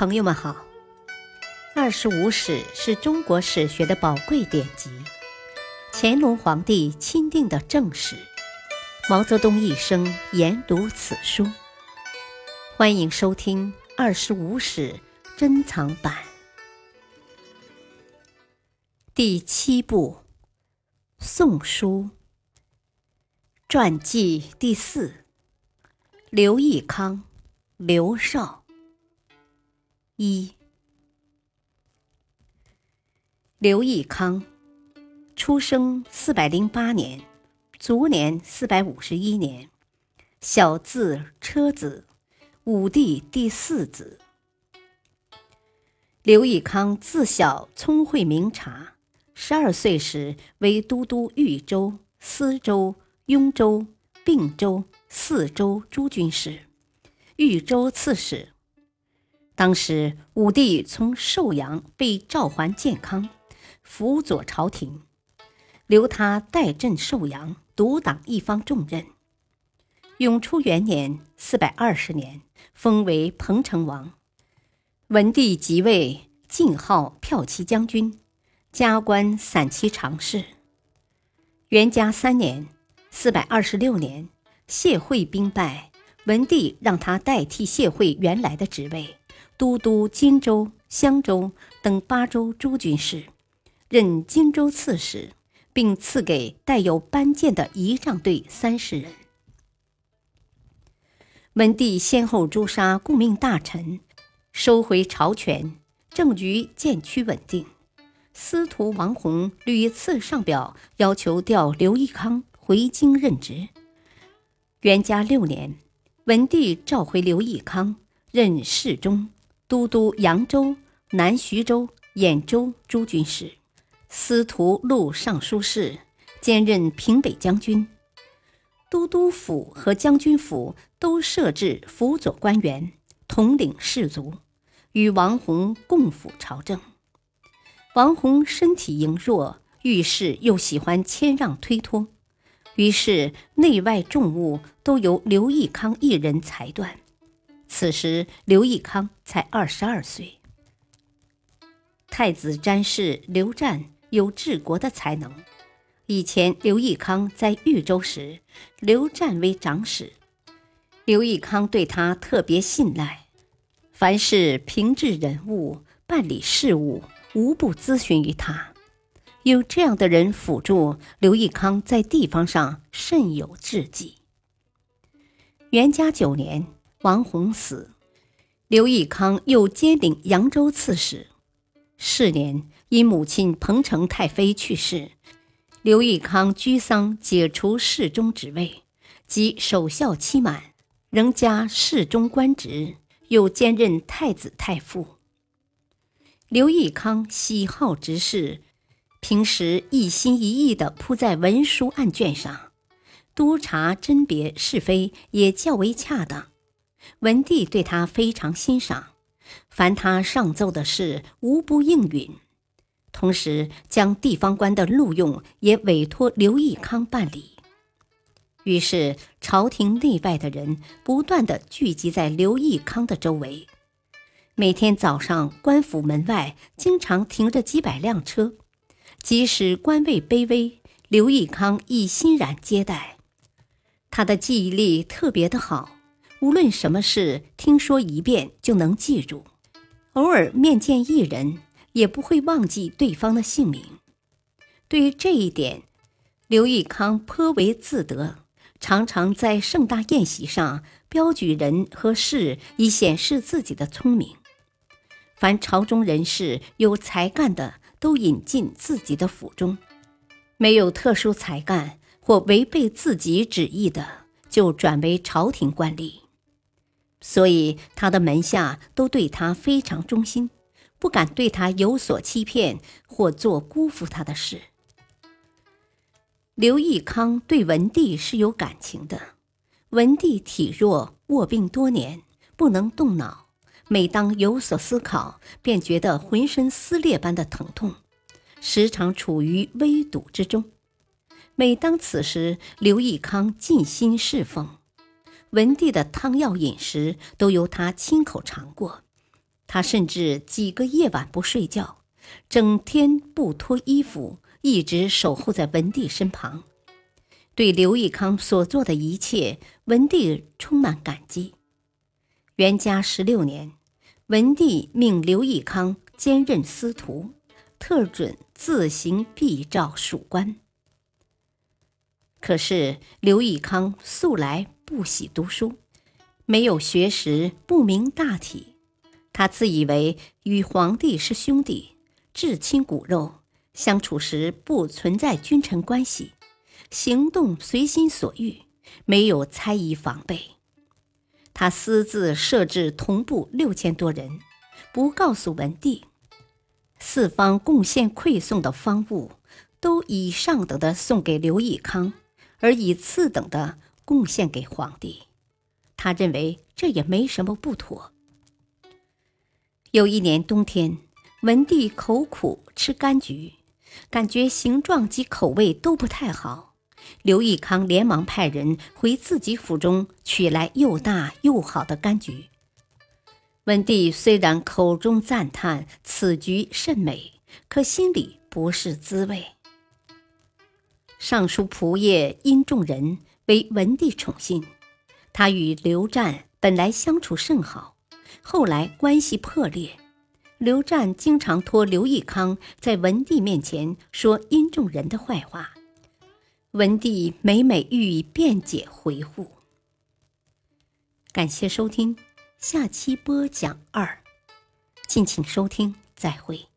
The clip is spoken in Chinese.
朋友们好，《二十五史》是中国史学的宝贵典籍，乾隆皇帝钦定的正史，毛泽东一生研读此书。欢迎收听《二十五史》珍藏版第七部《宋书》传记第四：刘义康、刘少。一，刘义康，出生四百零八年，卒年四百五十一年，小字车子，武帝第四子。刘义康自小聪慧明察，十二岁时为都督豫州、司州、雍州、并州四州诸军事，豫州刺史。当时，武帝从寿阳被召还建康，辅佐朝廷，留他代镇寿阳，独挡一方重任。永初元年（四百二十年），封为彭城王。文帝即位，晋号骠骑将军，加官散骑常侍。元嘉三年（四百二十六年），谢惠兵败，文帝让他代替谢惠原来的职位。都督荆州、襄州等八州诸军事，任荆州刺史，并赐给带有班剑的仪仗队三十人。文帝先后诛杀顾命大臣，收回朝权，政局渐趋稳定。司徒王弘屡次上表要求调刘义康回京任职。元嘉六年，文帝召回刘义康，任侍中。都督扬州、南徐州、兖州诸军事，司徒录尚书事，兼任平北将军。都督府和将军府都设置辅佐官员，统领士卒，与王弘共辅朝政。王弘身体羸弱，遇事又喜欢谦让推脱，于是内外重务都由刘义康一人裁断。此时，刘义康才二十二岁。太子詹事刘湛有治国的才能。以前，刘义康在豫州时，刘湛为长史，刘义康对他特别信赖，凡是平治人物、办理事务，无不咨询于他。有这样的人辅助，刘义康在地方上甚有志气。元嘉九年。王弘死，刘义康又兼领扬州刺史。是年，因母亲彭城太妃去世，刘义康居丧，解除侍中职位，即守孝期满，仍加侍中官职，又兼任太子太傅。刘义康喜好执事，平时一心一意地扑在文书案卷上，督察甄别是非也较为恰当。文帝对他非常欣赏，凡他上奏的事，无不应允。同时，将地方官的录用也委托刘义康办理。于是，朝廷内外的人不断的聚集在刘义康的周围。每天早上，官府门外经常停着几百辆车，即使官位卑微，刘义康亦欣然接待。他的记忆力特别的好。无论什么事，听说一遍就能记住；偶尔面见一人，也不会忘记对方的姓名。对于这一点，刘义康颇为自得，常常在盛大宴席上标举人和事，以显示自己的聪明。凡朝中人士有才干的，都引进自己的府中；没有特殊才干或违背自己旨意的，就转为朝廷官吏。所以，他的门下都对他非常忠心，不敢对他有所欺骗或做辜负他的事。刘义康对文帝是有感情的，文帝体弱，卧病多年，不能动脑，每当有所思考，便觉得浑身撕裂般的疼痛，时常处于危堵之中。每当此时，刘义康尽心侍奉。文帝的汤药饮食都由他亲口尝过，他甚至几个夜晚不睡觉，整天不脱衣服，一直守候在文帝身旁。对刘义康所做的一切，文帝充满感激。元嘉十六年，文帝命刘义康兼任司徒，特准自行必诏属官。可是刘义康素来不喜读书，没有学识，不明大体。他自以为与皇帝是兄弟，至亲骨肉，相处时不存在君臣关系，行动随心所欲，没有猜疑防备。他私自设置同部六千多人，不告诉文帝，四方贡献馈送的方物，都以上等的送给刘义康。而以次等的贡献给皇帝，他认为这也没什么不妥。有一年冬天，文帝口苦吃柑橘，感觉形状及口味都不太好。刘义康连忙派人回自己府中取来又大又好的柑橘。文帝虽然口中赞叹此橘甚美，可心里不是滋味。尚书仆射殷仲仁为文帝宠信，他与刘湛本来相处甚好，后来关系破裂。刘湛经常托刘义康在文帝面前说殷仲仁的坏话，文帝每每予以辩解回护。感谢收听，下期播讲二，敬请收听，再会。